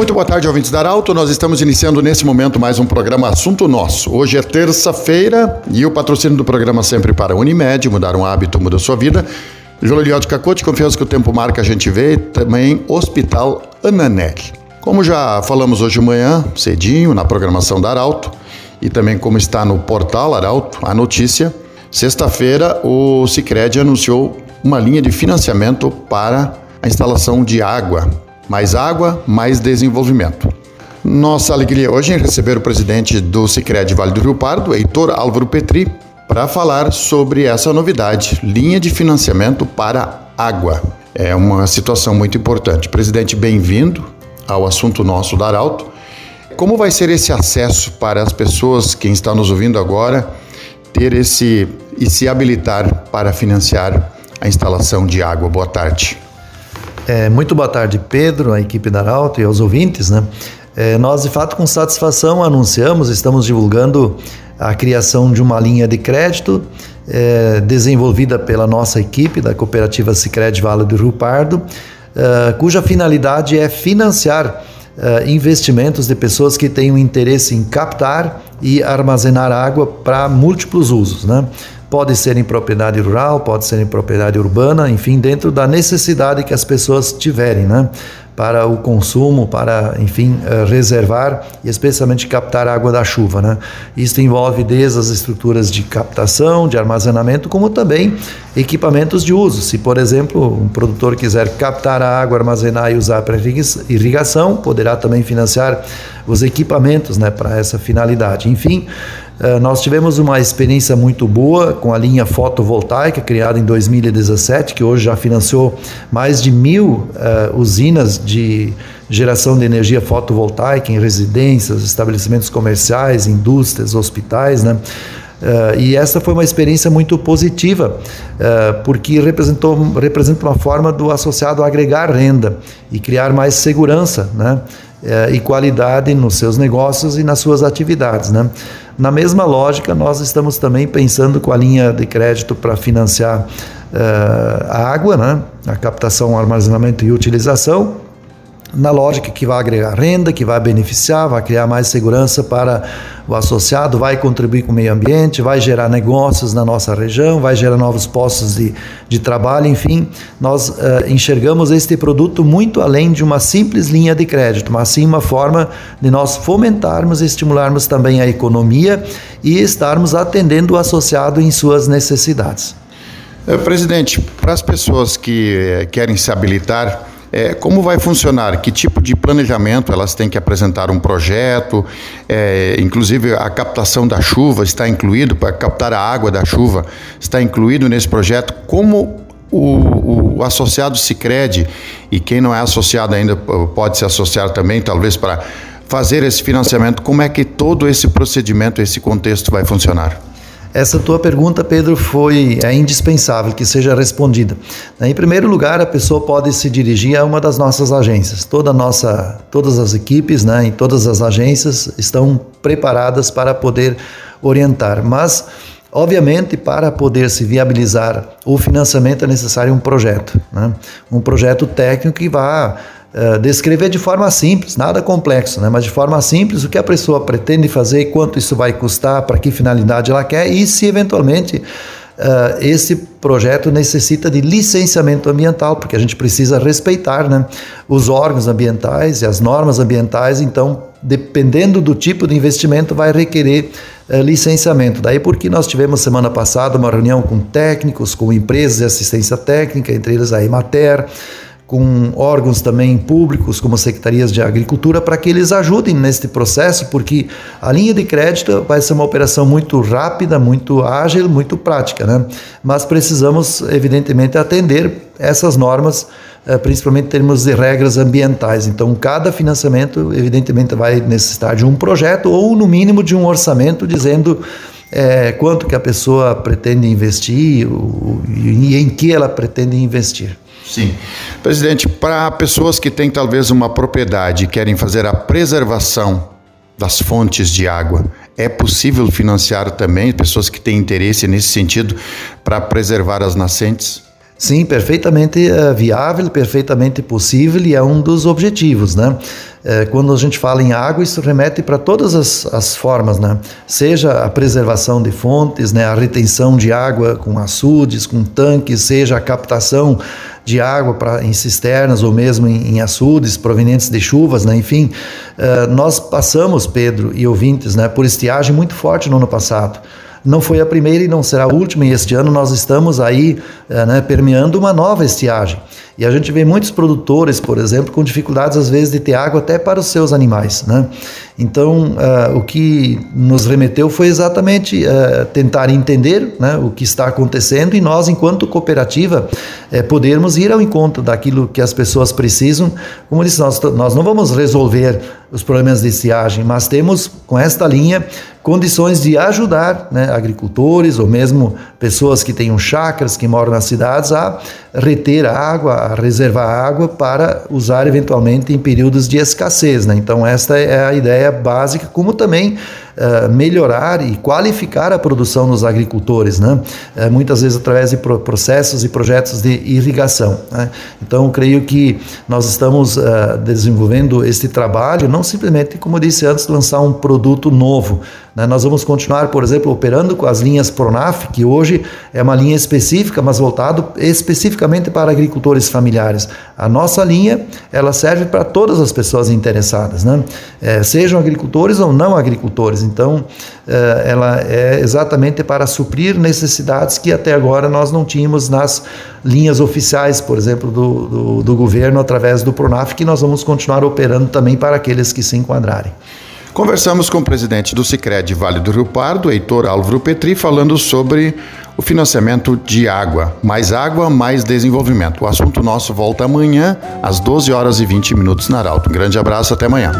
Muito boa tarde, ouvintes da Arauto. Nós estamos iniciando nesse momento mais um programa Assunto Nosso. Hoje é terça-feira e o patrocínio do programa sempre para Unimed, mudar um hábito, muda sua vida. Jolio de Cacote, confiança que o tempo marca, a gente vê. Também Hospital Ananelli. Como já falamos hoje de manhã, cedinho, na programação da Arauto, e também como está no portal Arauto, a notícia, sexta-feira o Cicred anunciou uma linha de financiamento para a instalação de água mais água, mais desenvolvimento. Nossa alegria hoje em receber o presidente do Sicredi Vale do Rio Pardo, Heitor Álvaro Petri, para falar sobre essa novidade, linha de financiamento para água. É uma situação muito importante. Presidente, bem-vindo ao assunto nosso da Arauto. Como vai ser esse acesso para as pessoas, quem está nos ouvindo agora, ter esse e se habilitar para financiar a instalação de água? Boa tarde. É, muito boa tarde, Pedro, a equipe da Arauto e aos ouvintes. Né? É, nós, de fato, com satisfação anunciamos, estamos divulgando a criação de uma linha de crédito é, desenvolvida pela nossa equipe da cooperativa Sicredi Vale do Rio Pardo, é, cuja finalidade é financiar é, investimentos de pessoas que tenham interesse em captar e armazenar água para múltiplos usos, né? Pode ser em propriedade rural, pode ser em propriedade urbana, enfim, dentro da necessidade que as pessoas tiverem, né? Para o consumo, para, enfim, eh, reservar e especialmente captar água da chuva, né? Isso envolve desde as estruturas de captação, de armazenamento, como também equipamentos de uso. Se, por exemplo, um produtor quiser captar a água, armazenar e usar para irrigação, poderá também financiar os equipamentos, né, para essa finalidade. Enfim, nós tivemos uma experiência muito boa com a linha fotovoltaica, criada em 2017, que hoje já financiou mais de mil uh, usinas de geração de energia fotovoltaica em residências, estabelecimentos comerciais, indústrias, hospitais, né? Uh, e essa foi uma experiência muito positiva, uh, porque representou, representa uma forma do associado agregar renda e criar mais segurança né? Uh, e qualidade nos seus negócios e nas suas atividades. Né? Na mesma lógica, nós estamos também pensando com a linha de crédito para financiar a água, né? a captação, armazenamento e utilização na lógica que vai agregar renda, que vai beneficiar, vai criar mais segurança para o associado, vai contribuir com o meio ambiente, vai gerar negócios na nossa região, vai gerar novos postos de, de trabalho, enfim, nós uh, enxergamos este produto muito além de uma simples linha de crédito, mas sim uma forma de nós fomentarmos e estimularmos também a economia e estarmos atendendo o associado em suas necessidades. Eh, presidente, para as pessoas que eh, querem se habilitar, é, como vai funcionar? Que tipo de planejamento elas têm que apresentar um projeto? É, inclusive a captação da chuva está incluído para captar a água da chuva está incluído nesse projeto? Como o, o associado Sicredi e quem não é associado ainda pode se associar também, talvez para fazer esse financiamento. Como é que todo esse procedimento, esse contexto vai funcionar? Essa tua pergunta, Pedro, foi é indispensável que seja respondida. Em primeiro lugar, a pessoa pode se dirigir a uma das nossas agências. Toda nossa, todas as equipes, né, em todas as agências estão preparadas para poder orientar. Mas, obviamente, para poder se viabilizar o financiamento é necessário um projeto, né? um projeto técnico que vá uh, descrever de forma simples, nada complexo, né? mas de forma simples o que a pessoa pretende fazer, quanto isso vai custar, para que finalidade ela quer e se eventualmente Uh, esse projeto necessita de licenciamento ambiental, porque a gente precisa respeitar né, os órgãos ambientais e as normas ambientais, então, dependendo do tipo de investimento, vai requerer licenciamento. Daí porque nós tivemos semana passada uma reunião com técnicos, com empresas de assistência técnica, entre eles a Emater, com órgãos também públicos, como secretarias de agricultura, para que eles ajudem neste processo, porque a linha de crédito vai ser uma operação muito rápida, muito ágil, muito prática, né? Mas precisamos, evidentemente, atender essas normas, eh, principalmente em termos de regras ambientais. Então, cada financiamento, evidentemente, vai necessitar de um projeto ou, no mínimo, de um orçamento dizendo é, quanto que a pessoa pretende investir o, e em que ela pretende investir. Sim. Presidente, para pessoas que têm talvez uma propriedade e querem fazer a preservação das fontes de água, é possível financiar também pessoas que têm interesse nesse sentido para preservar as nascentes? Sim, perfeitamente uh, viável, perfeitamente possível e é um dos objetivos, né? É, quando a gente fala em água, isso remete para todas as, as formas, né? Seja a preservação de fontes, né? A retenção de água com açudes, com tanques, seja a captação de água pra, em cisternas ou mesmo em, em açudes provenientes de chuvas, né? Enfim, uh, nós passamos, Pedro e ouvintes, né? Por estiagem muito forte no ano passado. Não foi a primeira e não será a última, e este ano nós estamos aí é, né, permeando uma nova estiagem. E a gente vê muitos produtores, por exemplo, com dificuldades às vezes de ter água até para os seus animais. Né? Então, uh, o que nos remeteu foi exatamente uh, tentar entender né, o que está acontecendo e nós, enquanto cooperativa, uh, podermos ir ao encontro daquilo que as pessoas precisam. Como eu disse, nós, nós não vamos resolver os problemas de estiagem, mas temos com esta linha condições de ajudar né, agricultores ou mesmo pessoas que tenham chácaras, que moram nas cidades, a reter a água, a reservar água para usar eventualmente em períodos de escassez. Né? Então, esta é a ideia básica, como também uh, melhorar e qualificar a produção dos agricultores, né? Uh, muitas vezes através de pro processos e projetos de irrigação. Né? Então, creio que nós estamos uh, desenvolvendo este trabalho, não simplesmente, como eu disse antes, lançar um produto novo. Né? Nós vamos continuar, por exemplo, operando com as linhas Pronaf, que hoje é uma linha específica, mas voltado especificamente para agricultores familiares. A nossa linha, ela serve para todas as pessoas interessadas, né? É, sejam agricultores ou não agricultores. Então, é, ela é exatamente para suprir necessidades que até agora nós não tínhamos nas linhas oficiais, por exemplo, do, do, do governo através do Pronaf, que nós vamos continuar operando também para aqueles que se enquadrarem. Conversamos com o presidente do Sicredi Vale do Rio Pardo, Heitor Álvaro Petri, falando sobre o financiamento de água. Mais água, mais desenvolvimento. O assunto nosso volta amanhã, às 12 horas e 20 minutos na Arauto. Um grande abraço, até amanhã.